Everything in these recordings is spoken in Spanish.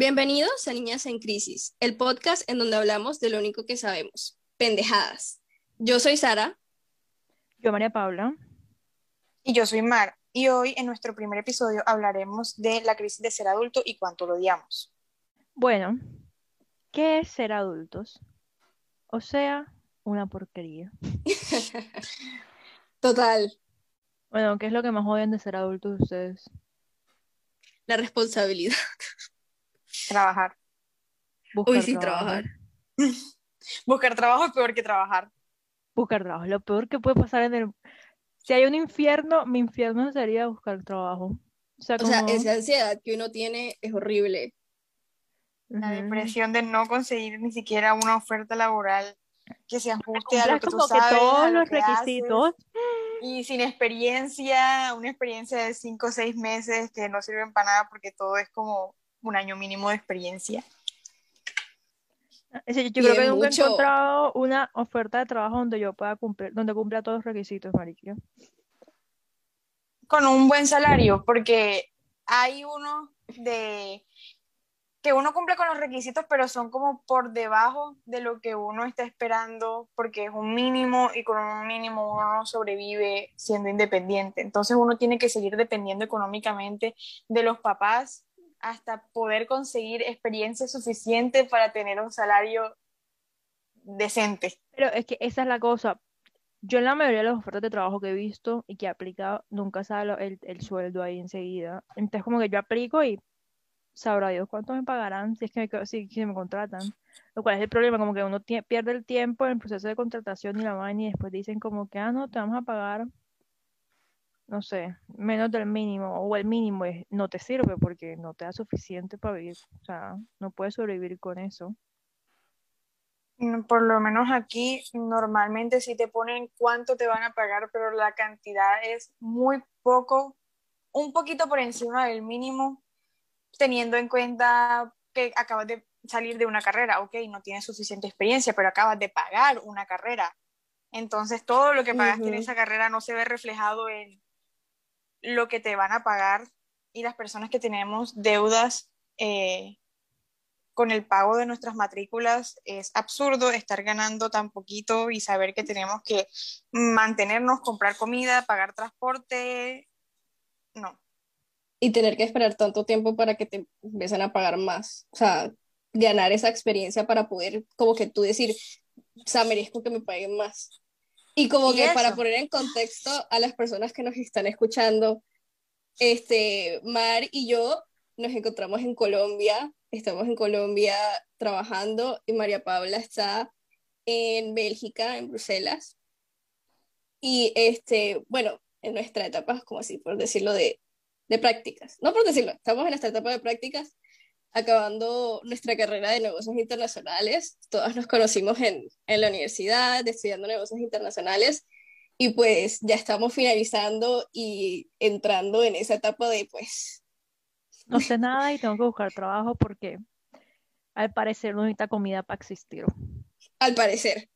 Bienvenidos a Niñas en Crisis, el podcast en donde hablamos de lo único que sabemos, pendejadas. Yo soy Sara. Yo María Paula. Y yo soy Mar. Y hoy en nuestro primer episodio hablaremos de la crisis de ser adulto y cuánto lo odiamos. Bueno, ¿qué es ser adultos? O sea, una porquería. Total. Bueno, ¿qué es lo que más odian de ser adultos ustedes? La responsabilidad. Trabajar. Buscar Uy, sí, trabajo. trabajar. Buscar trabajo es peor que trabajar. Buscar trabajo. Lo peor que puede pasar en el... Si hay un infierno, mi infierno sería buscar trabajo. O sea, O sea, como- esa ansiedad que uno tiene es horrible. La depresión de no conseguir ni siquiera una oferta laboral que se ajuste a lo que tú como que sabes, a todos lo los que haces. requisitos. Y sin experiencia, una experiencia de cinco o seis meses que no sirven para nada porque todo es como un año mínimo de experiencia. Yo Y creo que nunca he encontrado una oferta de trabajo donde yo pueda cumplir, donde cumpla todos los requisitos, mariquilla. Con un buen salario, porque hay uno de que uno cumple con los requisitos, pero son como por debajo de lo que uno está esperando, porque es un mínimo y con un mínimo uno no sobrevive siendo independiente. Entonces uno tiene que seguir dependiendo económicamente de los papás hasta poder conseguir experiencia suficiente para tener un salario decente. Pero es que esa es la cosa. Yo en la mayoría de las ofertas de trabajo que he visto y que he aplicado, nunca sale el, el sueldo ahí enseguida. Entonces como que yo aplico y sabrá Dios cuánto me pagarán si es que me, si, me contratan. Lo cual es el problema, como que uno pierde el tiempo en el proceso de contratación y la vaina y después dicen como que, ah, no, te vamos a pagar, no sé, menos del mínimo o el mínimo es- no te sirve porque no te da suficiente para vivir. O sea, no puedes sobrevivir con eso. Mm, Por lo menos aquí normalmente sí te ponen cuánto te van a pagar, pero la cantidad es muy poco, un poquito por encima del mínimo, teniendo en cuenta que acabas de salir de una carrera, ok, no tienes suficiente experiencia, pero acabas de pagar una carrera. Entonces todo lo que pagaste en esa carrera no se ve reflejado en lo que te van a pagar y las personas que tenemos deudas eh, con el pago de nuestras matrículas es absurdo estar ganando tan poquito y saber que tenemos que mantenernos, comprar comida, pagar transporte. No. Y tener que esperar tanto tiempo para que te empiecen a pagar más. O sea, ganar esa experiencia para poder, como que tú decir, o sea, merezco que me paguen más. Y como Y que para eso. poner en contexto a las personas que nos están escuchando, este, Mar y yo nos encontramos en Colombia, estamos en Colombia trabajando y María Paula está en Bélgica, en Bruselas. Y este, bueno, en nuestra etapa, como así, por decirlo, de, de prácticas. No por decirlo, estamos en nuestra etapa de prácticas, acabando nuestra carrera de negocios internacionales. Todas nos conocimos en, en la universidad, estudiando negocios internacionales. Y pues ya estamos finalizando y entrando en esa etapa de, pues, No sé nada y tengo que buscar trabajo porque al parecer no necesita comida para existir. al parecer.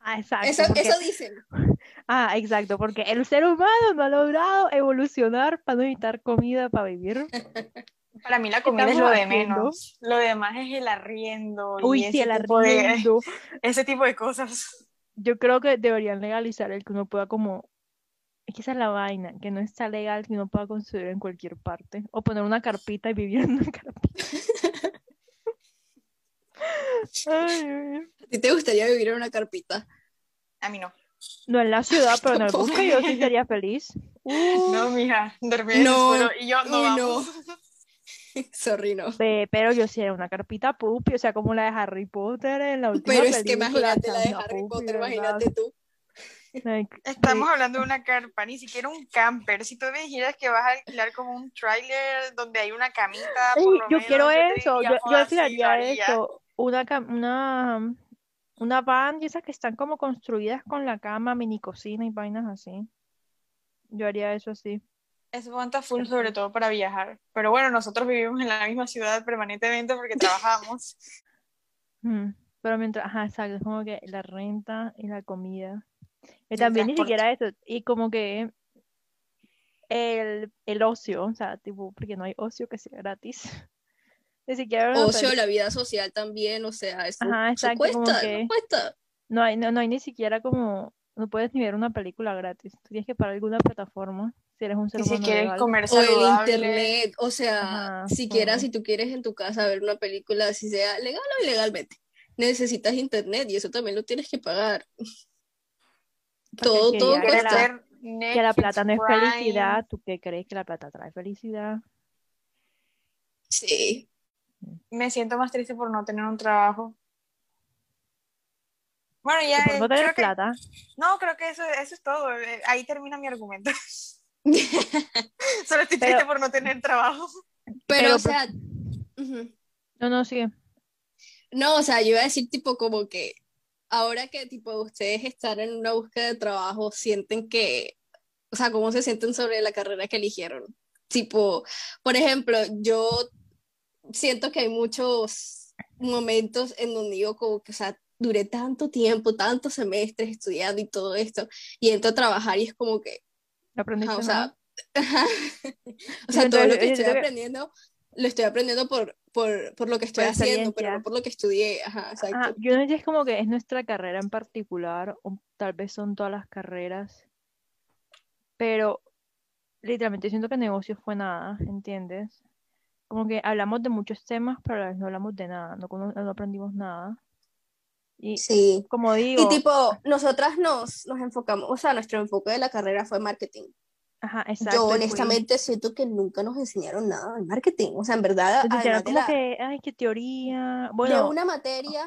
Ah, exacto. Eso, porque- eso dicen. Ah, exacto, porque el ser humano no ha logrado evolucionar para no necesitar comida para vivir. Para mí la ¿Qué comida es lo de haciendo? menos. Lo demás es el arriendo y Uy, sí, ese, el tipo de, arriendo. ese tipo de cosas. Yo creo que deberían legalizar el que uno pueda como... Es que esa es la vaina, que no está legal que uno pueda construir en cualquier parte. O poner una carpita y vivir en una carpita. Ay. ¿A ti te gustaría vivir en una carpita? A mí no. No en la ciudad, pero en el bosque yo sí sería feliz. Uh, No, mija, dormir en No, el suelo y yo no uy, vamos. Sorry, no. Pe- pero yo sí era una carpita pupi, o sea, como la de Harry Potter en la última Pero es que imagínate la de Harry pupi, Potter, ¿verdad? imagínate tú. Like, Estamos sí. hablando de una carpa, ni siquiera un camper. Si tú me dijeras que vas a alquilar como un trailer donde hay una camita, por lo yo menos, quiero eso, yo, yo "Joda, sí, lo alquilaría haría". eso, una, una, una van de esas que están como construidas con la cama, mini cocina y vainas así. Yo haría eso así. Eso aguanta full, sobre todo para viajar. Pero bueno, nosotros vivimos en la misma ciudad permanentemente porque trabajamos. Mm, Pero mientras, ajá, exacto, es como que la renta y la comida. Y también ni siquiera eso, y como que el, el ocio, o sea, tipo, porque no hay ocio que sea gratis. Ni siquiera Ocio, peli- la vida social también, o sea, eso, Ajá, eso exacto, como cuesta, que- no cuesta. No hay, no, no hay ni siquiera como, no puedes ni ver una película gratis. Tú tienes que pagar alguna plataforma si eres un ser Y si humano quieres legal. comer O el saludable. internet, o sea, Ajá, siquiera ajá. si tú quieres en tu casa ver una película, así sea legal o ilegalmente, necesitas internet y eso también lo tienes que pagar. Porque Todo, que todo ya ¿Quieres que la- cuesta. Que la plata no es Prime? felicidad, ¿tú qué crees que la plata trae felicidad? Sí. Me siento más triste por no tener un trabajo. Bueno, ya no eh, tener que plata. no, creo que eso, eso es todo. Eh, Ahí termina mi argumento. Solo estoy Pero- triste por no tener trabajo. Pero, Pero, o sea, ujú. No, no, sigue. No, o sea, yo iba a decir tipo como que ahora que tipo ustedes están en una búsqueda de trabajo, sienten que, o sea, ¿cómo se sienten sobre la carrera que eligieron? Tipo, por ejemplo, yo siento que hay muchos momentos en donde digo como que, o sea, duré tanto tiempo, tantos semestres estudiando y todo esto, y entro a trabajar y es como que, ¿No aprendiste o nada? sea, o sea, todo lo que estoy aprendiendo, lo estoy aprendiendo por, por, por lo que estoy Por haciendo, pero no por lo que estudié, ajá, exacto. Ajá, yo no sé si es como que es nuestra carrera en particular, o tal vez son todas las carreras, pero literalmente siento que negocio fue nada, ¿entiendes? Como que hablamos de muchos temas, pero a la vez no hablamos de nada, no, no aprendimos nada. Y Sí. como Y digo, tipo, nosotras nos, nos enfocamos, o sea, nuestro enfoque de la carrera fue marketing. ajá, Yo exacto, y fue- honestamente siento que nunca nos enseñaron nada de marketing. O sea, en verdad, de, como la- que, ay, qué teoría, de bueno, una materia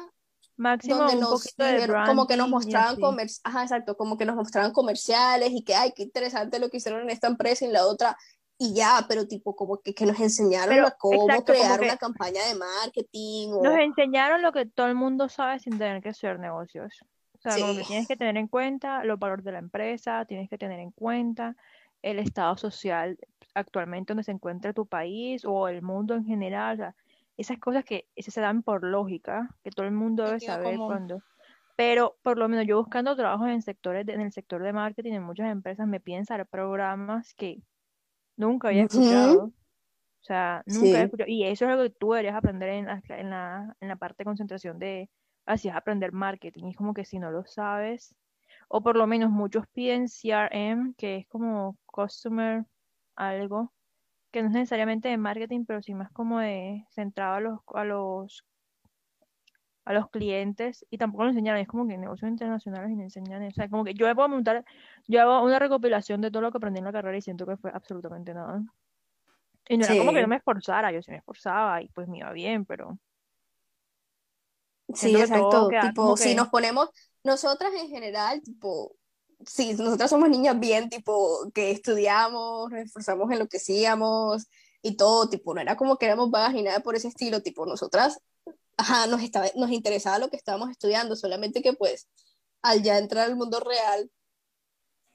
máximo donde un nos de como que nos y mostraban así. comer, ajá, exacto, como que nos mostraban comerciales y que, ay, qué interesante lo que hicieron en esta empresa y en la otra, y ya, pero tipo, como que, que nos enseñaron Pero, a cómo exacto, como crear una campaña de marketing o... Nos enseñaron lo que todo el mundo sabe sin tener que estudiar negocios. O sea, como que Sí. tienes que tener en cuenta los valores de la empresa, tienes que tener en cuenta el estado social actualmente donde se encuentra tu país o el mundo en general. O sea, esas cosas que se dan por lógica, que todo el mundo debe saber común. cuando. Pero por lo menos yo buscando trabajo en sectores de- en el sector de marketing en muchas empresas me piden saber programas que nunca había escuchado. O sea, nunca Sí. había escuchado. Y eso es algo que tú deberías aprender en la, en la, en la parte de concentración de, así es aprender marketing. Y es como que si no lo sabes, o por lo menos muchos piden CRM, que es como Customer algo, que no es necesariamente de marketing, pero sí más como de centrado a los, a los, a los clientes. Y tampoco lo enseñaron, es como que negocios internacionales y no enseñan. O sea, como que yo me puedo montar, yo hago una recopilación de todo lo que aprendí en la carrera y siento que fue absolutamente nada. Y no era como que Sí. no me esforzara, yo sí me esforzaba y pues me iba bien, pero Sí, que exacto. Tipo, como si que- nos ponemos, nosotras en general, tipo, sí, nosotras somos niñas bien, tipo, que estudiamos, nos esforzamos en lo que hacíamos y todo, tipo, no era como que éramos vagas ni nada por ese estilo, tipo, nosotras, ajá, nos estaba, nos interesaba lo que estábamos estudiando, solamente que pues, al ya entrar al mundo real,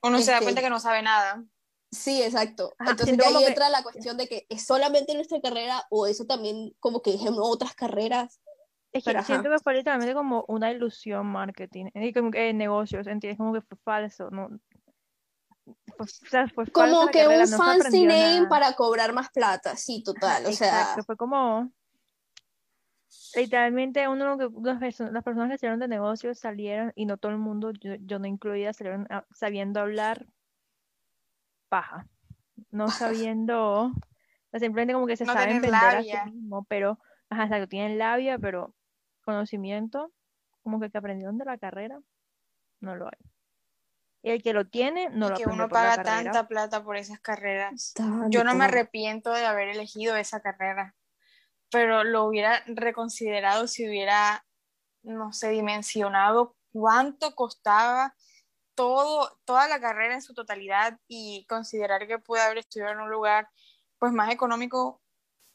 Uno se da Este- cuenta que no sabe nada. sí, exacto. Ajá, Entonces de ahí que- entra la cuestión de que es solamente nuestra carrera o eso también como que en otras carreras. es que Pero, ajá. siento que fue literalmente como una ilusión marketing, y como que negocios, ¿entiendes? Como que fue falso, ¿no? Fue, o sea, fue Como que carrera, un no fancy name nada. para cobrar más plata, sí, total, o sea, Exacto, fue como literalmente uno lo que las perso- las personas que salieron de negocios salieron y no todo el mundo, yo, yo no incluida, salieron a- sabiendo hablar paja, no sabiendo, o sea, simplemente como que se No saben vender a labia. sí mismo, pero, ajá, exacto, tienen labia, pero conocimiento, como que que aprendieron de la carrera, no lo hay. Y el que lo tiene, no y lo que uno por paga tanta plata por esas carreras. tanto. Yo no me arrepiento de haber elegido esa carrera, pero lo hubiera reconsiderado si hubiera, no sé, dimensionado cuánto costaba todo, toda la carrera en su totalidad y considerar que pude haber estudiado en un lugar pues más económico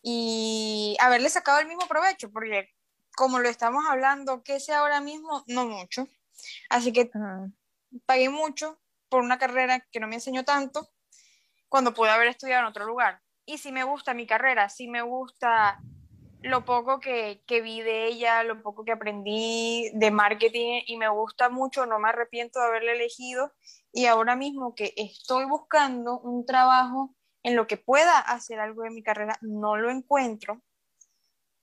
y haberle sacado el mismo provecho, porque como lo estamos hablando, que sea ahora mismo, no mucho. Así que pagué mucho por una carrera que no me enseñó tanto cuando pude haber estudiado en otro lugar. Y si me gusta mi carrera, si me gusta lo poco que, que vi de ella, lo poco que aprendí de marketing y me gusta mucho, no me arrepiento de haberla elegido. Y ahora mismo que estoy buscando un trabajo en lo que pueda hacer algo de mi carrera, no lo encuentro.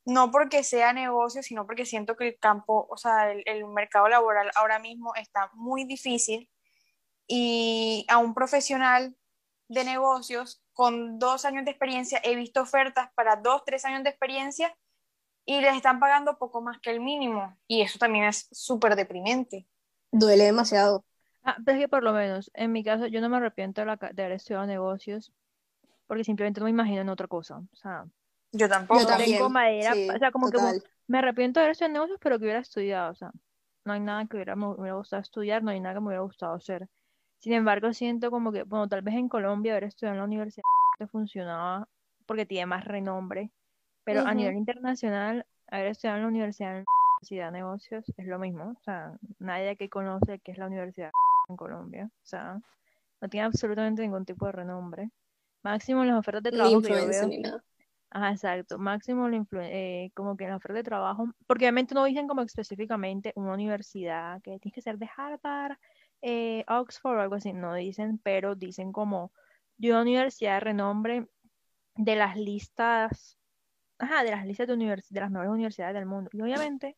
no porque sea negocio, sino porque siento que el campo, o sea, el, el mercado laboral ahora mismo está muy difícil y a un profesional de negocios con dos años de experiencia he visto ofertas para dos, tres años de experiencia y les están pagando poco más que el mínimo y eso también es súper deprimente. Duele demasiado. Ah, pero es que por lo menos, en mi caso, yo no me arrepiento de, la de haber estudiado negocios, porque simplemente no me imagino en otra cosa. O sea, Yo tampoco. Yo también. tengo madera, sí, o sea, como que total. me arrepiento de haber estudiado negocios, pero que hubiera estudiado. O sea, no hay nada que hubiera, me hubiera gustado estudiar, no hay nada que me hubiera gustado hacer. Sin embargo, siento como que, bueno, tal vez en Colombia haber estudiado en la universidad te funcionaba porque tiene más renombre, pero a nivel internacional, haber estudiado en la universidad, en la Universidad de Negocios es lo mismo. O sea, nadie aquí conoce qué es la universidad en Colombia. O sea, no tiene absolutamente ningún tipo de renombre. Máximo en las ofertas de trabajo que yo veo. ni nada. Ajá, exacto. Máximo la eh, como que en la oferta de trabajo, porque obviamente no dicen como específicamente una universidad que tienes que ser de Harvard, eh, Oxford o algo así, no dicen, pero dicen como de una universidad de renombre de las listas, ajá, de las listas de, univers- de las mejores universidades del mundo. Y obviamente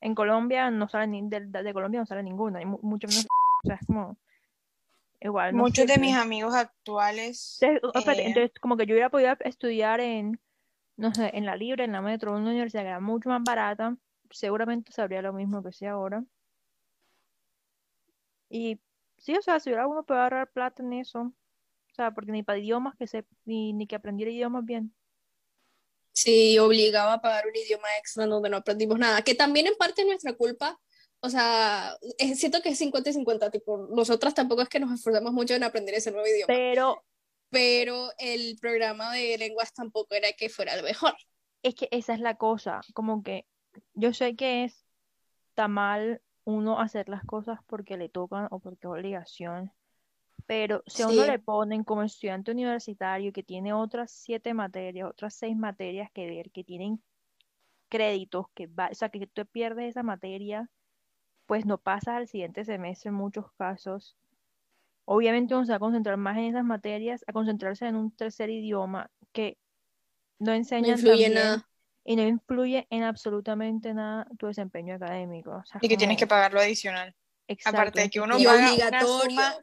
en Colombia no sale ni, de, de Colombia no sale ninguna, y mu- mucho menos, o sea, es como igual, no Muchos de mis amigos actuales, Entonces, espérate, eh, entonces, como que yo hubiera podido estudiar en, no sé, en la Libre, en la Metro, en una universidad que era mucho más barata, seguramente sabría lo mismo que sé ahora. Y sí, o sea, si hubiera uno puede ahorrar plata en eso, o sea, porque ni para idiomas que sé, ni, ni que aprendiera idiomas bien. Sí, obligaba a pagar un idioma extra donde no aprendimos nada, que también en parte es nuestra culpa. O sea, es- siento que es 50 y 50, tipo, nosotras tampoco es que nos esforzamos mucho en aprender ese nuevo idioma, Pero pero el programa de lenguas tampoco era que fuera el mejor. es que esa es la cosa, como que yo sé que es está mal uno hacer las cosas porque le tocan o porque es obligación, pero si a uno le ponen como estudiante universitario que tiene otras siete materias, otras seis materias que ver, que tienen créditos, que va, o sea, que tú pierdes esa materia, pues no pasas al siguiente semestre en muchos casos. Obviamente uno se va a concentrar más en esas materias, a concentrarse en un tercer idioma que no enseñan bien nada. Y no influye en absolutamente nada tu desempeño académico. O sea, y que tienes que pagarlo adicional. exacto, Aparte de que uno Y paga una obligatorio, suma,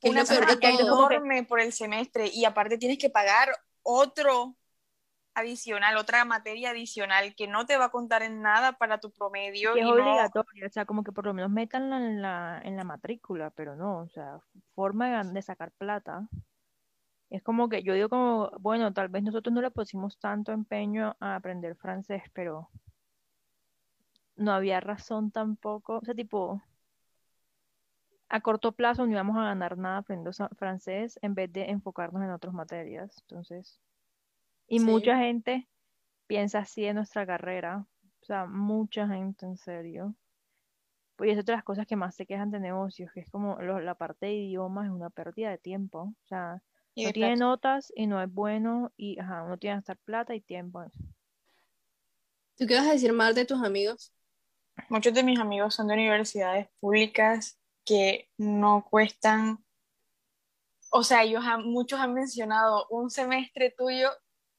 que es una suma enorme por el semestre y aparte tienes que pagar otro adicional, otra materia adicional que no te va a contar en nada para tu promedio que es y no, obligatorio, o sea, como que por lo menos métanla en la, en la matrícula, pero no, o sea, forma de sacar plata. Es como que yo digo como, bueno, tal vez nosotros no le pusimos tanto empeño a aprender francés, pero no había razón tampoco, o sea, tipo, a corto plazo no íbamos a ganar nada aprendiendo francés en vez de enfocarnos en otras materias, entonces, y Sí. mucha gente piensa así en nuestra carrera, o sea, mucha gente en serio. Pues es otra de las cosas que más se quejan de negocios, que es como lo- la parte de idiomas es una pérdida de tiempo. O sea, y no tiene plata. notas y no es bueno y ajá, uno tiene que gastar plata y tiempo. ¿Tú qué vas a decir más de tus amigos? Muchos de mis amigos son de universidades públicas que no cuestan, o sea, ellos han- muchos han mencionado, un semestre tuyo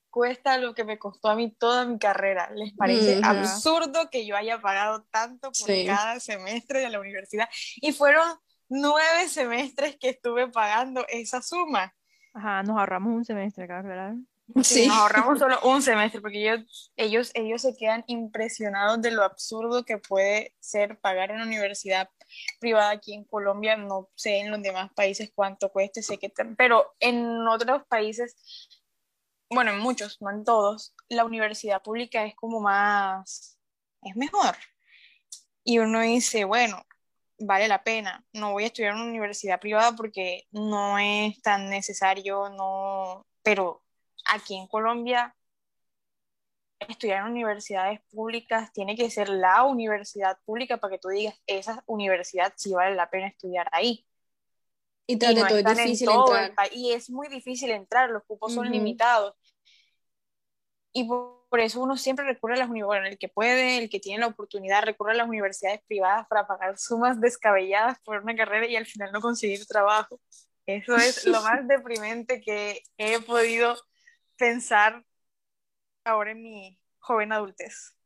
cuesta lo que me costó a mí toda mi carrera. Les parece Ujú. absurdo que yo haya pagado tanto por Sí. cada semestre de la universidad. Y fueron nueve semestres que estuve pagando esa suma. Ajá, nos ahorramos un semestre, acá, ¿verdad? Sí, nos ahorramos solo un semestre porque ellos, ellos, ellos se quedan impresionados de lo absurdo que puede ser pagar en una universidad privada aquí en Colombia. No sé en los demás países cuánto cueste, sé que, pero en otros países, bueno, en muchos, no en todos, la universidad pública es como más, es mejor. Y uno dice, bueno, vale la pena. No voy a estudiar en una universidad privada porque no es tan necesario, no, pero aquí en Colombia estudiar en universidades públicas tiene que ser la universidad pública para que tú digas, esa universidad sí vale la pena estudiar ahí. Y Y tras de no todo es en el entrar. país. Y es muy difícil entrar, los cupos son limitados. Y por, por eso uno siempre recurre a las universidades, bueno, el que puede, el que tiene la oportunidad, recurre a las universidades privadas para pagar sumas descabelladas por una carrera y al final no conseguir trabajo. Eso es lo más deprimente que he podido pensar ahora en mi, joven adultez.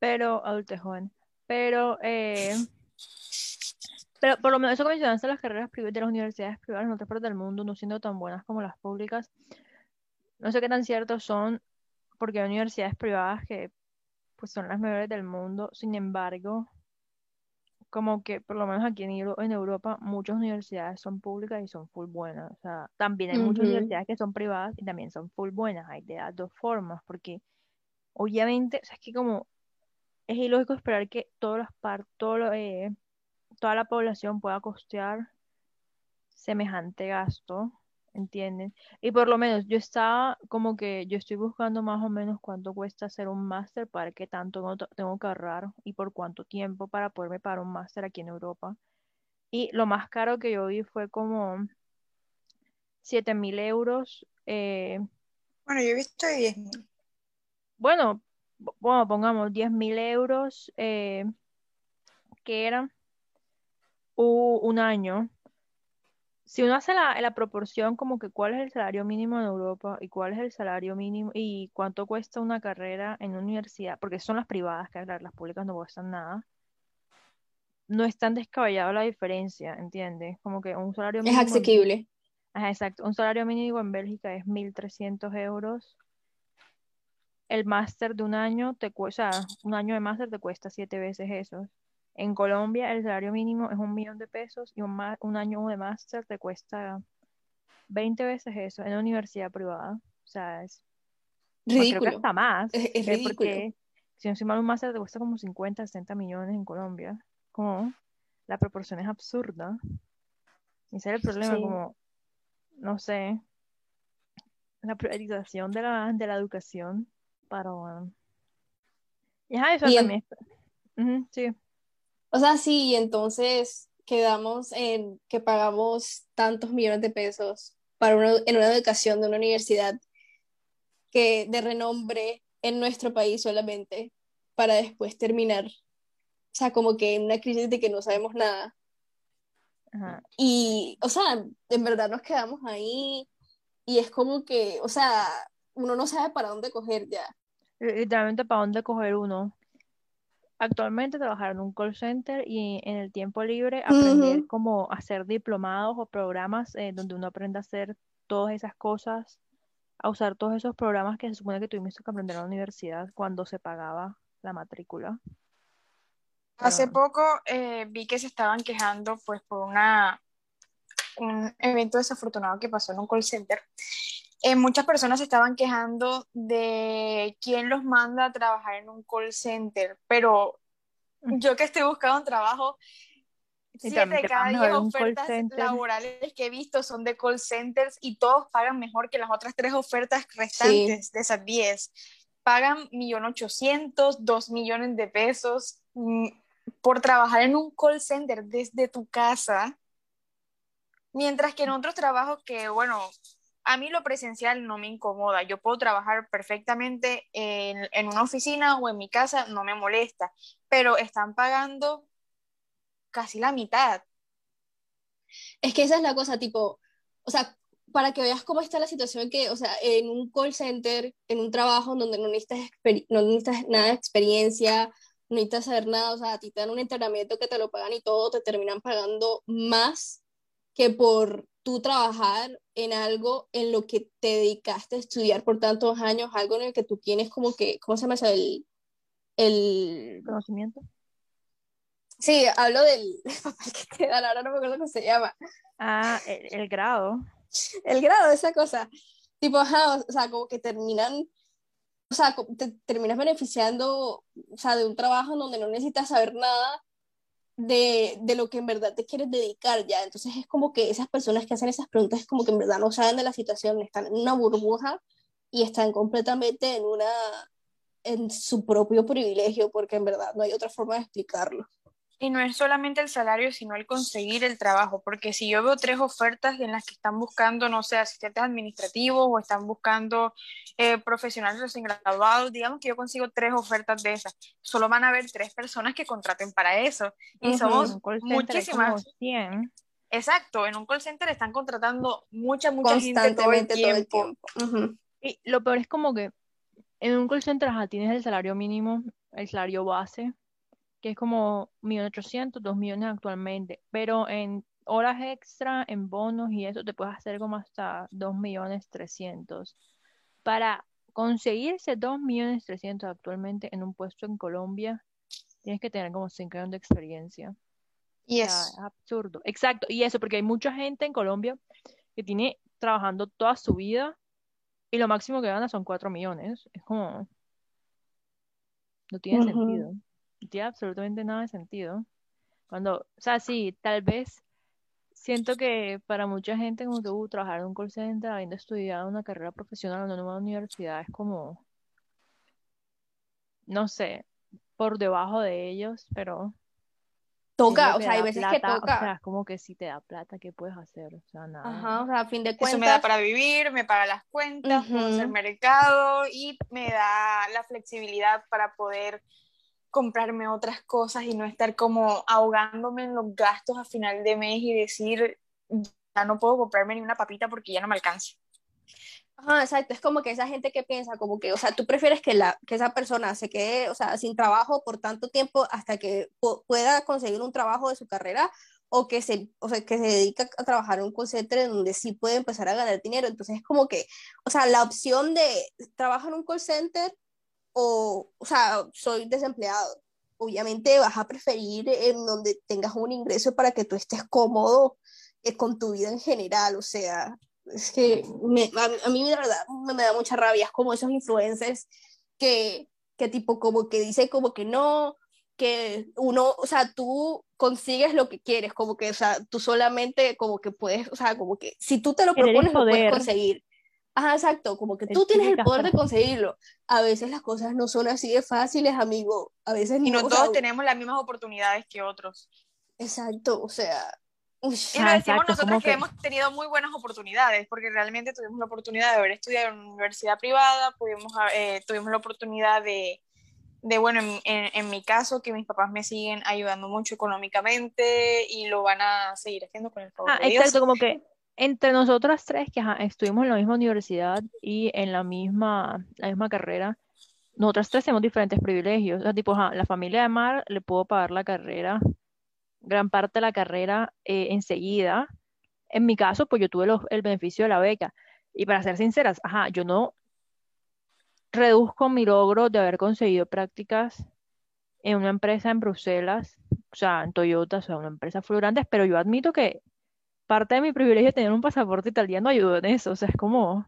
Pero, adultez joven. Pero, eh, pero por lo menos eso que mencionaste, las carreras privadas de las universidades privadas en otras partes del mundo no siendo tan buenas como las públicas, no sé qué tan ciertos son, porque hay universidades privadas que pues son las mejores del mundo, sin embargo, como que por lo menos aquí en, Euro- en Europa muchas universidades son públicas y son full buenas, o sea, también hay muchas Ujú. universidades que son privadas y también son full buenas, hay de las dos formas, porque obviamente, o sea, es que como es ilógico esperar que todas las par- todo lo, eh, toda la población pueda costear semejante gasto, ¿entienden? Y por lo menos yo estaba como que yo estoy buscando más o menos cuánto cuesta hacer un máster para qué tanto tengo que ahorrar y por cuánto tiempo para poderme pagar un máster aquí en Europa. Y lo más caro que yo vi fue como 7 mil euros. eh, Bueno, yo he visto de 10 mil. bueno, bueno, pongamos 10 mil euros, eh, que era u- un año. Si uno hace la, la proporción como que cuál es el salario mínimo en Europa y cuál es el salario mínimo y cuánto cuesta una carrera en una universidad, porque son las privadas, que las públicas no cuestan nada, no es tan descabellado la diferencia, ¿entiendes? Como que un salario Es mínimo en- asequible. Ajá, exacto. Un salario mínimo en Bélgica es 1.300 euros. El máster de un año te cuesta, un año de máster te cuesta siete veces eso. En Colombia el salario mínimo es un millón de pesos y un, ma- un año de máster te cuesta 20 veces eso en una universidad privada. O sea, es, más, creo que Ridículo. hasta más. Es, es eh, ridículo. porque si no estoy mal, un máster te cuesta como 50, 60 millones en Colombia. Como la proporción es absurda. Y ese es el problema, Sí. como, no sé, la priorización de la, de la educación para... Y ajá, eso Y también. sí. O sea, sí, y entonces quedamos en que pagamos tantos millones de pesos para una, en una educación de una universidad que de renombre en nuestro país solamente, para después terminar, o sea, como que en una crisis de que no sabemos nada. Ajá. Y, o sea, en verdad nos quedamos ahí y es como que, o sea, uno no sabe para dónde coger ya. Literalmente, ¿para dónde coger uno? Actualmente trabajar en un call center y en el tiempo libre aprender Ujú. cómo hacer diplomados o programas eh, donde uno aprenda a hacer todas esas cosas, a usar todos esos programas que se supone que tuvimos que aprender en la universidad cuando se pagaba la matrícula. Hace poco eh, vi que se estaban quejando pues por una, un evento desafortunado que pasó en un call center. Eh, muchas personas se estaban quejando de quién los manda a trabajar en un call center, pero Mm. yo que estoy buscando un trabajo, siete de cada diez ofertas laborales que he visto son de call centers y todos pagan mejor que las otras tres ofertas restantes de esas 10. Pagan 1.800.000, 2 millones de pesos mm, por trabajar en un call center desde tu casa. Mientras que en otros trabajos que, bueno, a mí lo presencial no me incomoda. Yo puedo trabajar perfectamente en, en una oficina o en mi casa, no me molesta. Pero están pagando casi la mitad. Es que esa es la cosa, tipo, o sea, para que veas cómo está la situación, que, o sea, en un call center, en un trabajo donde no necesitas, no necesitas nada de experiencia, no necesitas saber nada, o sea, a ti te dan un entrenamiento que te lo pagan y todo, te terminan pagando más que por tú trabajar en algo en lo que te dedicaste a estudiar por tantos años, algo en el que tú tienes como que, ¿cómo se llama eso? El, el... Conocimiento. Sí, hablo del papel que te dan, ahora no me acuerdo cómo se llama. Ah, el, el grado. el grado esa cosa. Tipo, ajá, o sea, como que terminan, o sea, te terminas beneficiando, o sea, de un trabajo en donde no necesitas saber nada de, de lo que en verdad te quieres dedicar ya. Entonces es como que esas personas que hacen esas preguntas es como que en verdad no saben de la situación, están en una burbuja y están completamente en una, en su propio privilegio, porque en verdad no hay otra forma de explicarlo. Y no es solamente el salario, sino el conseguir el trabajo, porque si yo veo tres ofertas en las que están buscando, no sé, asistentes administrativos o están buscando eh, profesionales recién graduados, digamos que yo consigo tres ofertas de esas, solo van a haber tres personas que contraten para eso. Y somos muchísimas. 100. Exacto, en un call center están contratando mucha, mucha gente todo el Constantemente todo el tiempo. tiempo. Y lo peor es como que en un call center ajá, tienes el salario mínimo, el salario base, que es como 1.800.000, 2 millones actualmente, pero en horas extra, en bonos y eso, te puedes hacer como hasta 2.300.000. Para conseguir ese 2.300.000 actualmente en un puesto en Colombia, tienes que tener como 5 años de experiencia. Y O sea, eso. es absurdo. Exacto, y eso, porque hay mucha gente en Colombia que tiene trabajando toda su vida y lo máximo que gana son 4 millones. Es como, no tiene sentido. Tiene absolutamente nada de sentido. Cuando, o sea, sí, tal vez siento que para mucha gente como que uh, trabajar en un call center habiendo estudiado una carrera profesional en una nueva universidad es como, no sé, por debajo de ellos, pero Toca, que o sea, hay veces que plata, o toca. sea, es como que si te da plata, ¿qué puedes hacer? O sea, nada. Ajá, o sea, a fin de Eso me da cuentas, para vivir, me paga las cuentas, puedo hacer mercado y me da la flexibilidad para poder comprarme otras cosas y no estar como ahogándome en los gastos a final de mes y decir, ya no puedo comprarme ni una papita porque ya no me alcanza. Ajá, exacto, es como que esa gente que piensa como que, o sea, tú prefieres que, la, que esa persona se quede, o sea, sin trabajo por tanto tiempo hasta que pu- pueda conseguir un trabajo de su carrera o que se, o sea, que se dedica a trabajar en un call center en donde sí puede empezar a ganar dinero. Entonces es como que, o sea, la opción de trabajar en un call center o, o sea, soy desempleado. Obviamente vas a preferir en donde tengas un ingreso para que tú estés cómodo eh, con tu vida en general, o sea, es que me, a, a, mí de verdad me, me, da mucha rabia, es como esos influencers que, que tipo como que dicen como que no, que uno, o sea, tú consigues lo que quieres, como que, o sea, tú solamente como que puedes, o sea, como que si tú te lo propones lo puedes conseguir. Ajá, exacto, como que tú tienes el poder de conseguirlo. A veces las cosas no son así de fáciles, amigo. A veces y no, no todos sea, tenemos las mismas oportunidades que otros. Exacto, o sea, Uy, y lo decimos exacto, nosotros que, que, hemos tenido muy buenas oportunidades, porque realmente tuvimos la oportunidad de haber estudiado en una universidad privada, pudimos, eh, tuvimos la oportunidad de, de bueno, en, en, en, mi caso, que mis papás me siguen ayudando mucho económicamente y lo van a seguir haciendo con el favor ah, de Dios. Exacto, como que entre nosotras tres, que estuvimos en la misma universidad y en la misma, la misma carrera, nosotras tres tenemos diferentes privilegios. Tipo, la familia de Mar le puedo pagar la carrera gran parte de la carrera eh, enseguida. En mi caso, pues yo tuve el beneficio de la beca. Y para ser sinceras, yo no reduzco mi logro de haber conseguido prácticas en una empresa en Bruselas, o sea, en Toyota, o sea, una empresa florante, pero yo admito que parte de mi privilegio de tener un pasaporte italiano ayudó en eso, o sea, es como,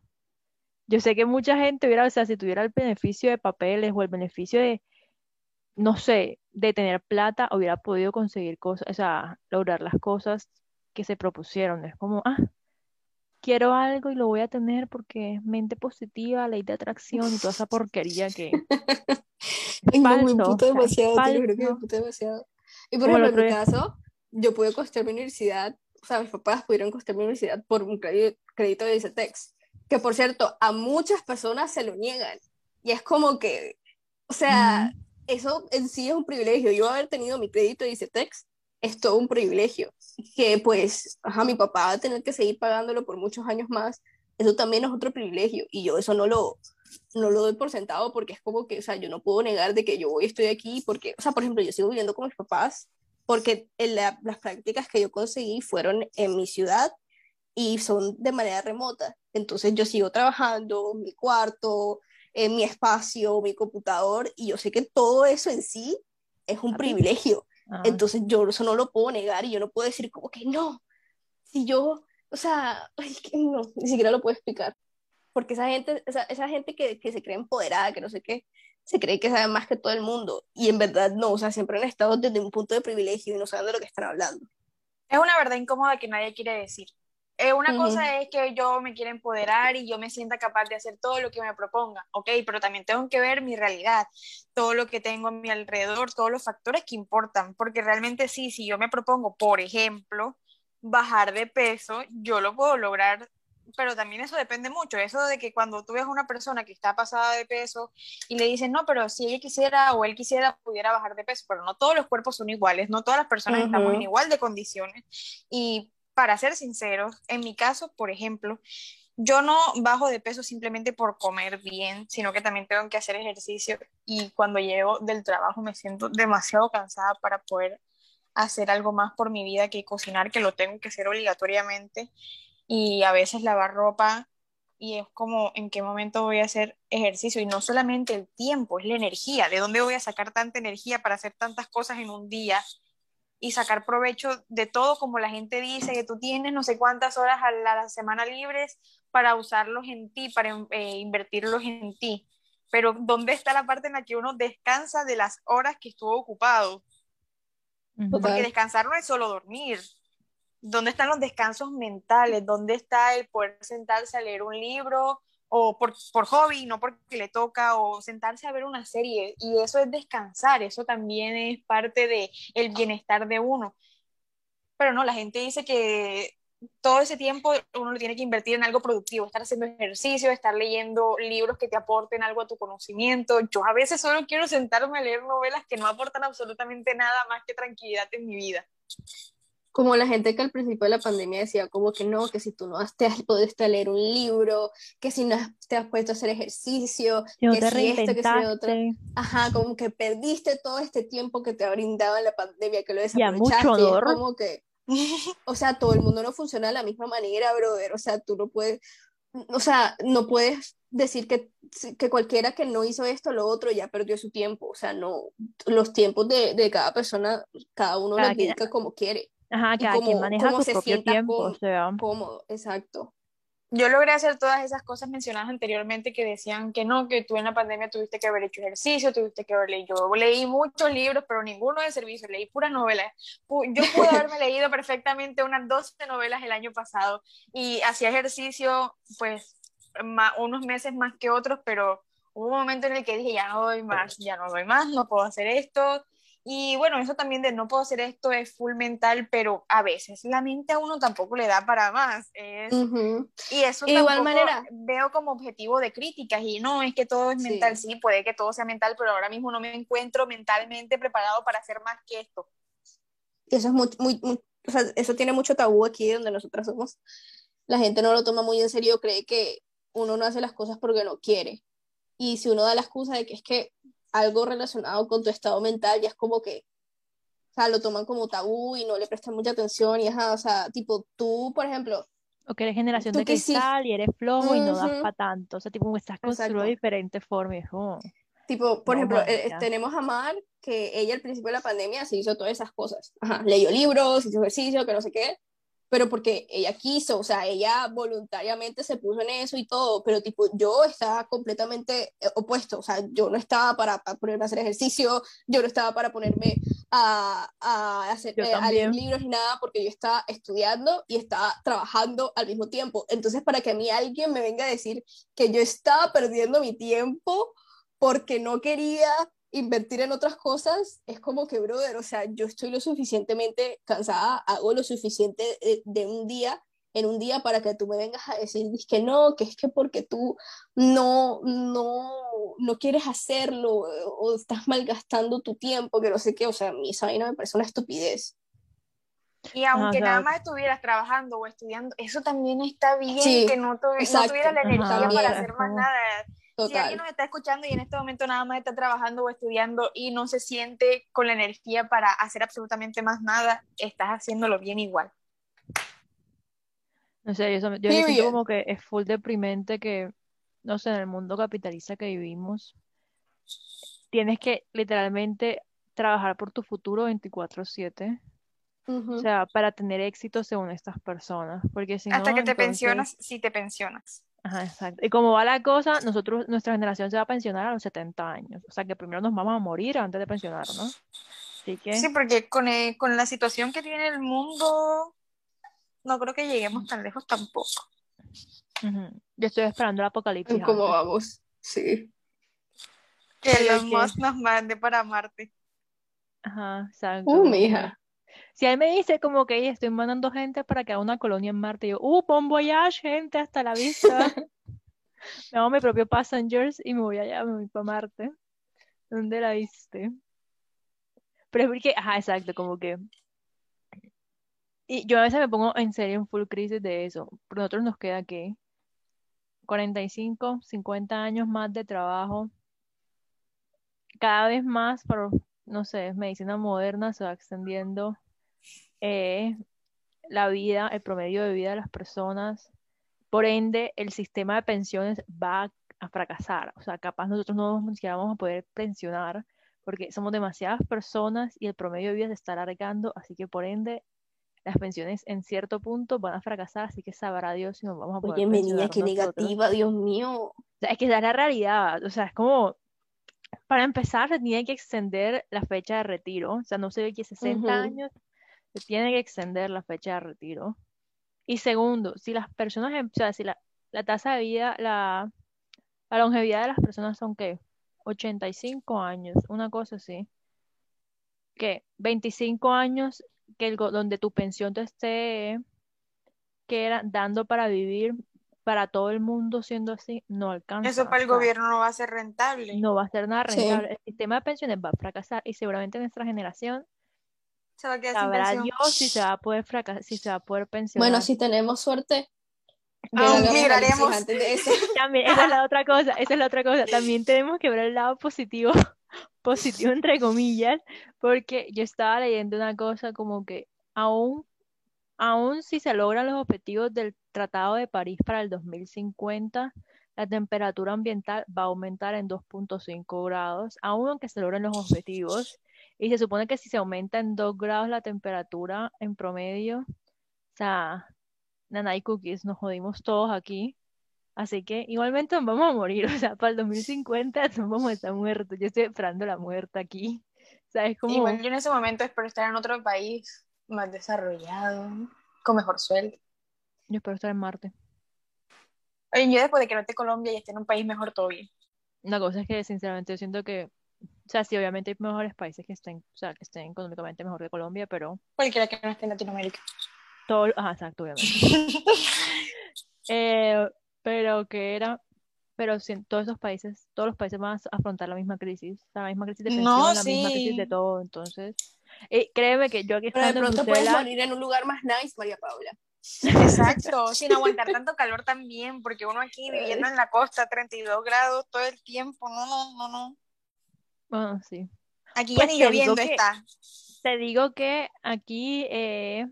yo sé que mucha gente hubiera, o sea, si tuviera el beneficio de papeles o el beneficio de, no sé, de tener plata, hubiera podido conseguir cosas, o sea, lograr las cosas que se propusieron. Es como, ah, quiero algo y lo voy a tener porque es mente positiva, ley de atracción y toda esa porquería que. Ay, no, me puto demasiado, o sea, te lo juro que me puto demasiado. Y por ejemplo, en mi caso, yo pude costear mi universidad, o sea, mis papás pudieron costear mi universidad por un crédito, de ICETEX, que por cierto, a muchas personas se lo niegan. Y es como que, o sea, Ujú. eso en sí es un privilegio. Yo haber tenido mi crédito de ICETEX es todo un privilegio. Que pues, ajá, mi papá va a tener que seguir pagándolo por muchos años más. Eso también es otro privilegio. Y yo eso no lo, no lo doy por sentado porque es como que, o sea, yo no puedo negar de que yo hoy estoy aquí porque, o sea, por ejemplo, yo sigo viviendo con mis papás porque en la, las prácticas que yo conseguí fueron en mi ciudad y son de manera remota. Entonces yo sigo trabajando, mi cuarto, en mi espacio, mi computador, y yo sé que todo eso en sí es un ¿A ti? privilegio. Ah, Entonces yo eso no lo puedo negar y yo no puedo decir como que no, si yo, o sea, ay, que no, ni siquiera lo puedo explicar. Porque esa gente, esa, esa gente que, que se cree empoderada, que no sé qué, se cree que sabe más que todo el mundo. Y en verdad no, o sea, siempre han estado desde un punto de privilegio y no saben de lo que están hablando. Es una verdad incómoda que nadie quiere decir. Eh, una cosa es que yo me quiera empoderar y yo me sienta capaz de hacer todo lo que me proponga, ok, pero también tengo que ver mi realidad, todo lo que tengo a mi alrededor, todos los factores que importan, porque realmente sí, si yo me propongo, por ejemplo, bajar de peso, yo lo puedo lograr, pero también eso depende mucho, eso de que cuando tú ves a una persona que está pasada de peso y le dices, no, pero si ella quisiera o él quisiera, pudiera bajar de peso, pero no todos los cuerpos son iguales, no todas las personas Ujú. estamos en igual de condiciones y para ser sinceros, en mi caso, por ejemplo, yo no bajo de peso simplemente por comer bien, sino que también tengo que hacer ejercicio y cuando llego del trabajo me siento demasiado cansada para poder hacer algo más por mi vida que cocinar, que lo tengo que hacer obligatoriamente y a veces lavar ropa y es como en qué momento voy a hacer ejercicio y no solamente el tiempo, es la energía, de dónde voy a sacar tanta energía para hacer tantas cosas en un día y sacar provecho de todo, como la gente dice, que tú tienes no sé cuántas horas a la semana libres para usarlos en ti, para eh, invertirlos en ti. Pero ¿dónde está la parte en la que uno descansa de las horas que estuvo ocupado? Porque descansar no es solo dormir. ¿Dónde están los descansos mentales? ¿Dónde está el poder sentarse a leer un libro o por, por hobby, no porque le toca, o sentarse a ver una serie? Y eso es descansar, eso también es parte del el bienestar de uno. Pero no, la gente dice que todo ese tiempo uno lo tiene que invertir en algo productivo, estar haciendo ejercicio, estar leyendo libros que te aporten algo a tu conocimiento. Yo a veces solo quiero sentarme a leer novelas que no aportan absolutamente nada más que tranquilidad en mi vida. Como la gente que al principio de la pandemia decía como que no, que si tú no te has podido leer un libro, que si no te has puesto a hacer ejercicio, que si esto, que si otro. Ajá, como que perdiste todo este tiempo que te ha brindado en la pandemia, que lo desaprovechaste. mucho Como que o sea, todo el mundo no funciona de la misma manera, brother. O sea, tú no puedes, o sea, no puedes decir que, que cualquiera que no hizo esto, lo otro, ya perdió su tiempo. O sea, no, los tiempos de, de cada persona, cada uno lo dedica como quiere. Ajá, cada quien maneja su propio tiempo. o sea. Cómodo, exacto yo logré hacer todas esas cosas mencionadas anteriormente que decían que no, que tú en la pandemia tuviste que haber hecho ejercicio, tuviste que haber leído. Yo leí muchos libros, pero ninguno de servicio, leí puras novelas. Yo pude haberme leído perfectamente unas 12 novelas el año pasado y hacía ejercicio, pues, unos meses más que otros, pero hubo un momento en el que dije, ya no doy más, ya no doy más, no puedo hacer esto, y bueno, eso también de no puedo hacer esto es full mental, pero a veces la mente a uno tampoco le da para más. Y eso de igual manera veo como objetivo de críticas y no, es que todo es mental, sí. puede que todo sea mental, pero ahora mismo no me encuentro mentalmente preparado para hacer más que esto. Eso es muy, muy, o sea, eso tiene mucho tabú aquí donde nosotras somos. La gente no lo toma muy en serio, cree que uno no hace las cosas porque no quiere. Y si uno da la excusa de que es que algo relacionado con tu estado mental, ya es como que, o sea, lo toman como tabú y no le prestan mucha atención y ajá, o sea, tipo, tú, por ejemplo... O que eres generación de cristal y eres flojo y no das para tanto, o sea, tipo, estás construido de diferentes formas. Tipo, por ejemplo, eh, tenemos a Mar, que ella al principio de la pandemia se hizo todas esas cosas. Ajá, leyó libros, hizo ejercicio, que no sé qué pero porque ella quiso, o sea, ella voluntariamente se puso en eso y todo, pero tipo, yo estaba completamente eh, opuesto, o sea, yo no estaba para, ponerme a hacer ejercicio, yo no estaba para ponerme a, a hacer eh, a leer libros ni nada, porque yo estaba estudiando y estaba trabajando al mismo tiempo. Entonces, para que a mí alguien me venga a decir que yo estaba perdiendo mi tiempo porque no quería invertir en otras cosas es como que, brother, o sea, yo estoy lo suficientemente cansada, hago lo suficiente de, un día en un día para que tú me vengas a decir que no, que es que porque tú no, no, no quieres hacerlo o estás malgastando tu tiempo, que no sé qué, o sea, a mí esa vaina me parece una estupidez. Y aunque nada más estuvieras trabajando o estudiando, eso también está bien, que no, tuvieras la energía para hacer más nada. Si alguien nos está escuchando y en este momento nada más está trabajando o estudiando y no se siente con la energía para hacer absolutamente más nada, estás haciéndolo bien igual. No sé, yo, yo siento como que es full deprimente que, no sé, en el mundo capitalista que vivimos, tienes que literalmente trabajar por tu futuro 24/7. O sea, para tener éxito según estas personas. Porque si Hasta que te pensionas, si te pensionas. Ajá, exacto. Y como va la cosa, nosotros, nuestra generación se va a pensionar a los 70 años. O sea que primero nos vamos a morir antes de pensionarnos. Así que... Sí, porque con, eh, con la situación que tiene el mundo, no creo que lleguemos tan lejos tampoco. Yo estoy esperando el apocalipsis. ¿Cómo vamos? Sí. Que los más nos mande para Marte. Ajá, exacto. Uh, mija. Si él me dice como que estoy mandando gente para que haga una colonia en Marte, yo, uh, bon voyage, gente, hasta la vista. me hago mi propio passengers y me voy allá, me voy para Marte. ¿Dónde la viste? Pero es porque, ajá, exacto, como que Y yo a veces me pongo en serio en full crisis de eso. Pero nosotros nos queda que 45, 50 años más de trabajo. Cada vez más, por, no sé, medicina moderna se va extendiendo eh, la vida, el promedio de vida de las personas. Por ende, el sistema de pensiones va a fracasar. O sea, capaz nosotros no siquiera vamos a poder pensionar porque somos demasiadas personas y el promedio de vida se está alargando, así que por ende las pensiones en cierto punto van a fracasar, así que sabrá Dios si nos vamos a poder Oye, niña, qué negativa, Dios mío. O sea, es que es la realidad. O sea, es como, para empezar, se tiene que extender la fecha de retiro. O sea, no se ve que 60 Ujú. años, se tiene que extender la fecha de retiro. Y segundo, si las personas, em- o sea, si la, la tasa de vida, la, la longevidad de las personas son, ¿qué? 85 años, una cosa así. ¿Qué? 25 años que el, donde tu pensión te esté, que era dando para vivir para todo el mundo siendo así, no alcanza. Eso para el O sea, gobierno no va a ser rentable. no va a ser nada Sí. rentable. El sistema de pensiones va a fracasar y seguramente nuestra generación Se va a quedar sabrá. Dios si se va a poder fracasar, si se va a poder pensionar. Bueno, si tenemos suerte, Aún hagamos migraremos. análisis antes de eso. También, esa es la otra cosa, esa es la otra cosa. También tenemos que ver el lado positivo, positivo entre comillas, porque yo estaba leyendo una cosa como que aún, aún si se logran los objetivos del Tratado de París para el 2050, la temperatura ambiental va a aumentar en 2.5 grados, aún aunque se logren los objetivos. Y se supone que si se aumenta en 2 grados la temperatura en promedio, o sea, nanay cookies, nos jodimos todos aquí. Así que igualmente nos vamos a morir, o sea, para el 2050 nos vamos a estar muertos. Yo estoy esperando la muerte aquí. O sea, es como, Igual yo en ese momento espero estar en otro país más desarrollado, con mejor sueldo. yo espero estar en Marte. Oye, yo después de que no esté Colombia y esté en un país mejor, todo bien. Una cosa es que sinceramente yo siento que, o sea, sí, obviamente hay mejores países que estén, o sea, que estén económicamente mejor que Colombia, pero Cualquiera que no esté en Latinoamérica. todo, ajá, exacto, obviamente. Eh, pero que era, pero si en todos esos países, todos los países van a afrontar la misma crisis, la misma crisis de No, pensión, la misma crisis de sí. todo, entonces, eh, créeme que yo aquí Pero de pronto puedes Bruselas, morir en un lugar más nice, María Paula. Exacto, sin aguantar tanto calor también, porque uno aquí viviendo en la costa, 32 grados todo el tiempo, no, no, no, no. Bueno, sí. Aquí Pues ya ni te digo lloviendo que- está. Te digo que aquí, eh,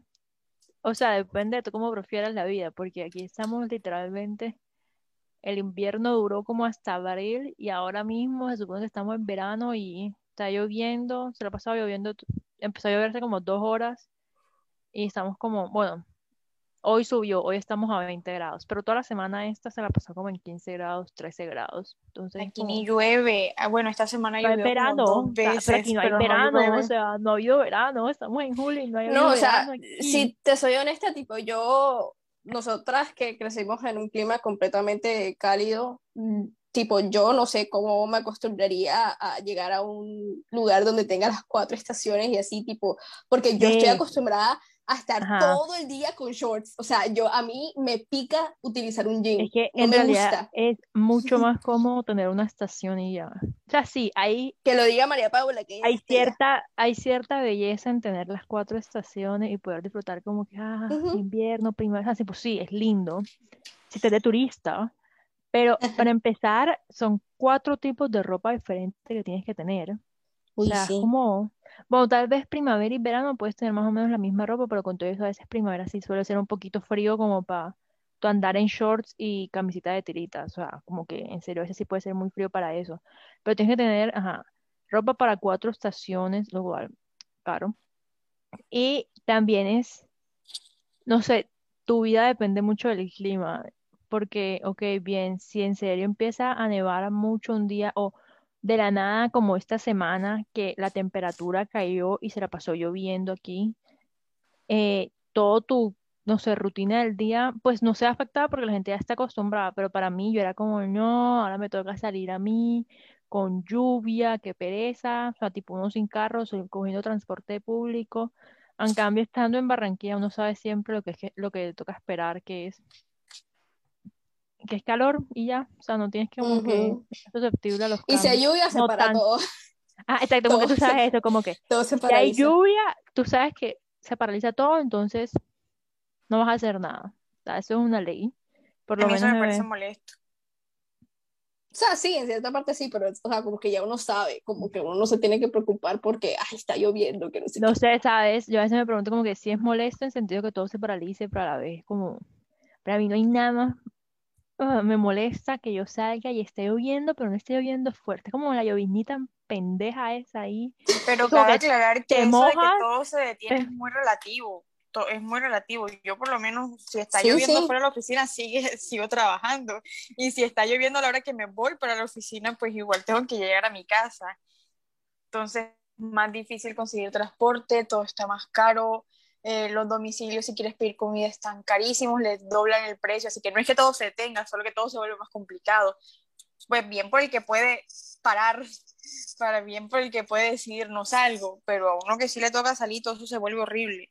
o sea, depende de tú cómo prefieras la vida, porque aquí estamos literalmente, el invierno duró como hasta abril y ahora mismo se supone que estamos en verano y está lloviendo, se lo ha pasado lloviendo, empezó a llover hace como dos horas y estamos como, bueno, hoy subió, hoy estamos a 20 grados, pero toda la semana esta se la pasó como en 15 grados, 13 grados, entonces Aquí como- ni llueve. Ah, bueno, esta semana no hay llovió como verano, dos o sea, veces, pero aquí no hay pero verano, llueve. o sea, no ha habido verano, estamos en julio y no ha habido No, o sea, aquí. si te soy honesta, tipo, yo, nosotras que crecimos en un clima completamente cálido, mm, tipo, yo no sé cómo me acostumbraría a llegar a un lugar donde tenga las cuatro estaciones y así, tipo, porque yo estoy Ve. acostumbrada a estar Ajá. todo el día con shorts. O sea, yo a mí me pica utilizar un jean. Es que no en me realidad gusta. es mucho más cómodo tener una estación y ya. O sea, sí, hay, Que lo diga María Paula, que hay cierta, hay cierta belleza en tener las cuatro estaciones y poder disfrutar como que, ah, Ujú. invierno, primavera, así, pues sí, es lindo. Si te de turista, pero para empezar, son cuatro tipos de ropa diferentes que tienes que tener. O sea, sí. como, bueno, tal vez primavera y verano puedes tener más o menos la misma ropa, pero con todo eso a veces primavera sí suele ser un poquito frío como para tú andar en shorts y camisita de tiritas. O sea, como que en serio, a sí puede ser muy frío para eso. Pero tienes que tener, ropa para cuatro estaciones, lo cual, claro. Y también es, no sé, tu vida depende mucho del clima, porque, ok, bien, si en serio empieza a nevar mucho un día o de la nada como esta semana que la temperatura cayó y se la pasó lloviendo aquí, eh, todo tu, no sé, rutina del día, pues no se afectada porque la gente ya está acostumbrada, pero para mí yo era como, no, ahora me toca salir a mí con lluvia, qué pereza, o sea, tipo uno sin carro, cogiendo transporte público. En cambio, estando en Barranquilla, uno sabe siempre lo que es que- lo que le toca esperar, que es que es calor y ya, o sea, no tienes que como que susceptible a los Y si hay cambios. lluvia, se No para tan- todo. Ah, exacto, como que tú se- sabes eso, como que Todo se si hay lluvia, tú sabes que se paraliza todo, entonces no vas a hacer nada. O sea, eso es una ley. Por A lo mí eso menos me me- parece molesto. O sea, sí, en cierta parte sí, pero o sea, como que ya uno sabe, como que uno no se tiene que preocupar porque, ay, está lloviendo, que no sé No qué. sé, ¿sabes? Yo a veces me pregunto como que si es molesto en sentido que todo se paralice, pero a la vez como, para mí no hay nada más, ah, me molesta que yo salga y esté lloviendo, pero no esté lloviendo fuerte, como la llovinita pendeja esa ahí. Pero cabe que aclarar que te eso de que todo se detiene es muy relativo. Es muy relativo. Yo por lo menos, si está Sí, lloviendo sí. fuera de la oficina, sigue, sigo trabajando. Y si está lloviendo a la hora que me voy para la oficina, pues igual tengo que llegar a mi casa. Entonces, más difícil conseguir transporte, todo está más caro. Eh, los domicilios, si quieres pedir comida, están carísimos, les doblan el precio. Así que no es que todo se detenga, solo que todo se vuelve más complicado. Pues bien por el que puede parar, para bien por el que puede decidir no salgo, pero a uno que sí le toca salir, todo eso se vuelve horrible.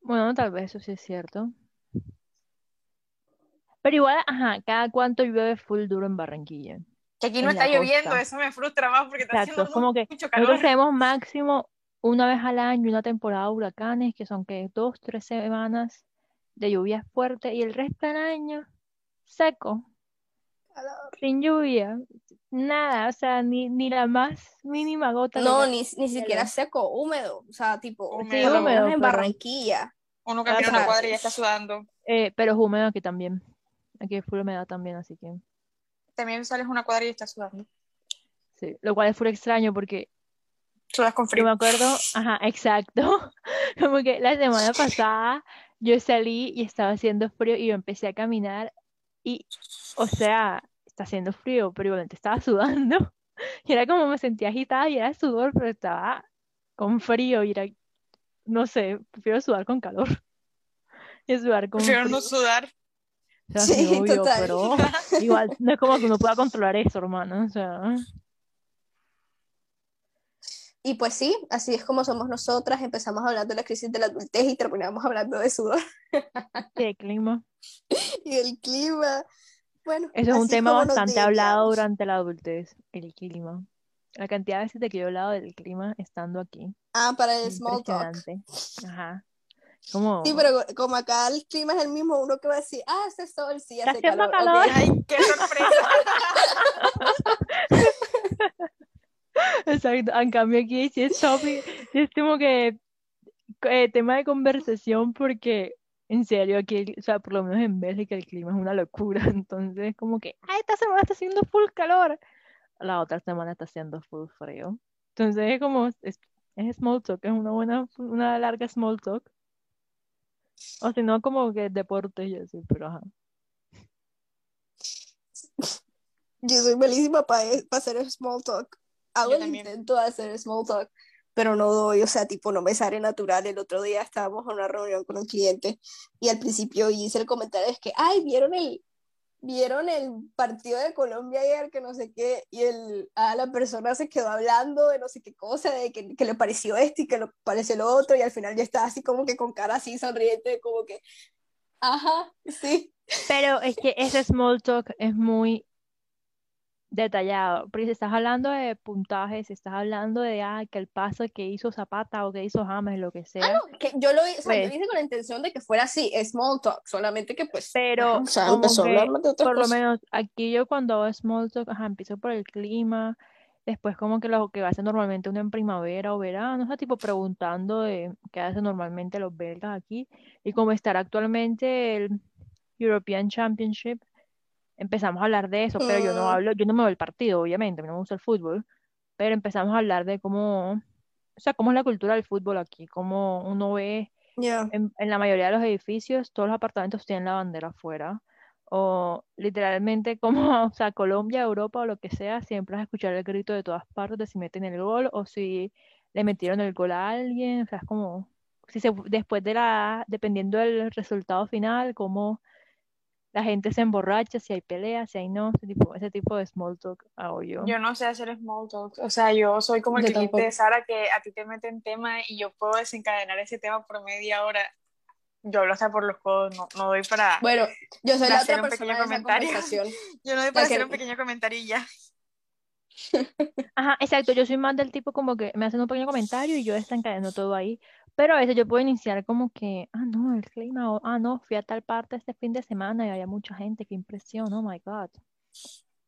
Bueno, tal vez eso sí es cierto. Pero igual, ajá, cada cuánto llueve full duro en Barranquilla. Que aquí no está lloviendo, costa. eso me frustra más porque está Exacto, haciendo que mucho nosotros calor. tenemos máximo una vez al año una temporada de huracanes, que son que dos, tres semanas de lluvia fuerte y el resto del año seco, sin lluvia, nada, o sea, ni, ni la más mínima gota No, ni, ni siquiera seco, húmedo, o sea, tipo, Húmedo. menos húmedo, en pero- Barranquilla. Uno camina una cuadra y ya está sudando. Eh, pero es húmedo aquí también. Aquí es full humedad también, así que También sales una cuadra y estás sudando. sí. Lo cual es full extraño porque Sudas con yo frío. me acuerdo, ajá, exacto. Como que la semana pasada yo salí y estaba haciendo frío y yo empecé a caminar y, o sea, está haciendo frío, pero igualmente estaba sudando. Y era como me sentía agitada y era sudor, pero estaba con frío y era, no sé, prefiero sudar con calor. Y sudar con Prefiero frío. no sudar. O sea, Sí, sí, obvio, total. pero igual no es como que uno pueda controlar eso, hermano. O sea, Y pues sí, así es como somos nosotras. Empezamos hablando de la crisis de la adultez y terminamos hablando de sudor qué clima. y el clima. Bueno, Eso es un tema bastante hablado durante la adultez, el clima. La cantidad de veces de que yo he hablado del clima estando aquí. Ah, para el small talk. Ajá. Como, Sí, pero como acá el clima es el mismo, uno que va a decir, ah, hace sol, sí, hace calor. calor. Ay, qué sorpresa. exacto. En cambio aquí sí es topic, es como que eh, tema de conversación porque en serio aquí, o sea, por lo menos en Bélgica el clima es una locura. Entonces como que, ah, esta semana está haciendo full calor. La otra semana está haciendo full frío. Entonces es como, es, small talk, es una buena, una larga small talk. O si no, como que deportes y así, pero ajá. Yo soy malísima para hacer small talk. Hago el intento de hacer small talk, pero no doy, o sea, tipo, no me sale natural. El otro día estábamos en una reunión con un cliente y al principio hice el comentario es que, ay, ¿vieron el, vieron el partido de Colombia ayer, que no sé qué, y el, a la persona se quedó hablando de no sé qué cosa, de que, que le pareció esto y que le pareció lo otro, y al final ya estaba así como que con cara así sonriente, como que, ajá, sí. Pero es que ese small talk es muy detallado. Porque si estás hablando de puntajes, si estás hablando de ah, que el paso que hizo Zapata o que hizo James, lo que sea. Que yo lo, hice, o sea, yo Pues- hice con la intención de que fuera así, small talk, solamente que pues, Pero o sea, empezó a hablar de por lo menos aquí yo cuando hago small talk, ajá, empiezo por el clima, después como que lo que hace normalmente uno en primavera o verano, o sea, tipo preguntando de qué hacen normalmente los belgas aquí, y como estar actualmente el European Championship, empezamos a hablar de eso, pero yo no Mm. hablo, yo no me veo el partido, obviamente, a mí no me gusta el fútbol, pero empezamos a hablar de cómo, o sea, cómo es la cultura del fútbol aquí, cómo uno ve Ya. en, en la mayoría de los edificios, todos los apartamentos tienen la bandera afuera. O literalmente como, o sea, Colombia, Europa o lo que sea, siempre vas a escuchar el grito de todas partes de si meten el gol o si le metieron el gol a alguien. O sea, es como, si se, después de la, dependiendo del resultado final, como la gente se emborracha, si hay peleas, si hay no, ese tipo, ese tipo de small talk hago yo. Yo no sé hacer small talk. O sea, yo soy como el cliente de Sara que a ti te meten tema y yo puedo desencadenar ese tema por media hora. Yo hablo hasta por los codos, no, no doy para. Bueno, yo soy Para la hacer otra un persona pequeño de esa comentario. conversación. Yo no doy para que- hacer un pequeño comentario y ya. Ajá, exacto, yo soy más del tipo como que me hacen un pequeño comentario y yo desencadenando todo ahí, pero a veces yo puedo iniciar como que, ah, no, el clima, o, ah, no, fui a tal parte este fin de semana y había mucha gente, qué impresión, oh my God.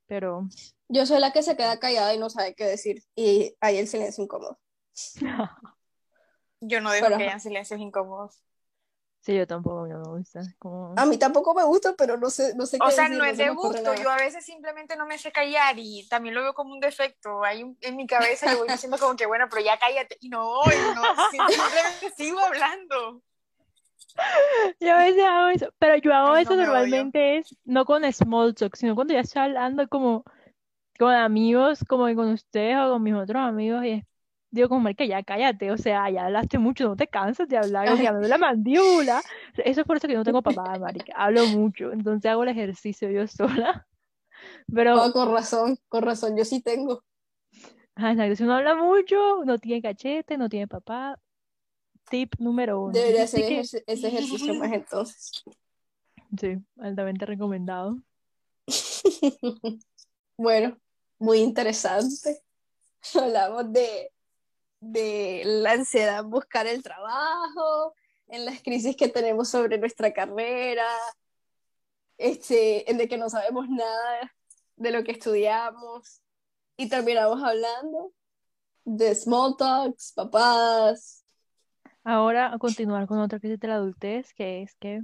Pero, Yo soy la que se queda callada y no sabe qué decir. Y ahí el silencio incómodo. Yo no dejo Pero, que hayan silencios incómodos. Sí, yo tampoco no me gusta, como, A mí tampoco me gusta, pero no sé, no sé O qué sea, decir, no no es de gusto, yo a veces simplemente no me sé callar y también lo veo como un defecto. Hay un- en mi cabeza yo voy diciendo como que bueno, pero ya cállate. Y no, y no, simplemente sigo hablando. yo a veces hago eso, pero yo hago Ay, eso no, me odio. normalmente es, no con small talk, sino cuando ya estoy hablando como con amigos, como con ustedes o con mis otros amigos y es- digo como, que ya cállate, o sea, ya hablaste mucho, no te cansas de hablar, Ay. hablando de la mandíbula. Eso es por eso que yo no tengo papá, marica, hablo mucho, entonces hago el ejercicio yo sola. Pero, Oh, con razón, con razón, yo sí tengo. ajá, exacto, si uno habla mucho, no tiene cachete, no tiene papá. Tip número uno. Debería que, ejerci- ese ejercicio más entonces. sí, altamente recomendado. Bueno, muy interesante. Hablamos de, de la ansiedad en buscar el trabajo, en las crisis que tenemos sobre nuestra carrera, este, en de que no sabemos nada de lo que estudiamos. Y terminamos hablando de small talks, papás. Ahora a continuar con otra crisis de la adultez, que es que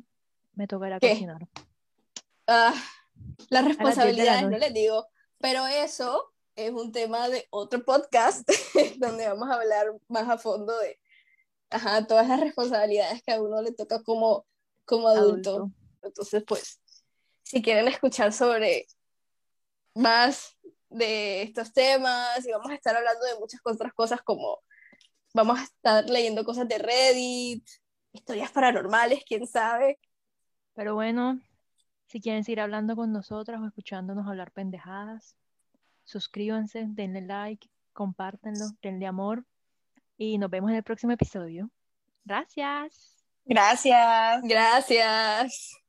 me tocará ¿Qué? cocinar. Ah, las 10 de la responsabilidades, no les digo, pero eso es un tema de otro podcast donde vamos a hablar más a fondo de ajá, todas las responsabilidades que a uno le toca como, como adulto. Adulto. Entonces, pues, si quieren escuchar sobre más de estos temas y vamos a estar hablando de muchas otras cosas como vamos a estar leyendo cosas de Reddit, historias paranormales, quién sabe. Pero bueno, si quieren seguir hablando con nosotras o escuchándonos hablar pendejadas, suscríbanse, denle like, compártanlo, denle amor y nos vemos en el próximo episodio. Gracias. Gracias. Gracias.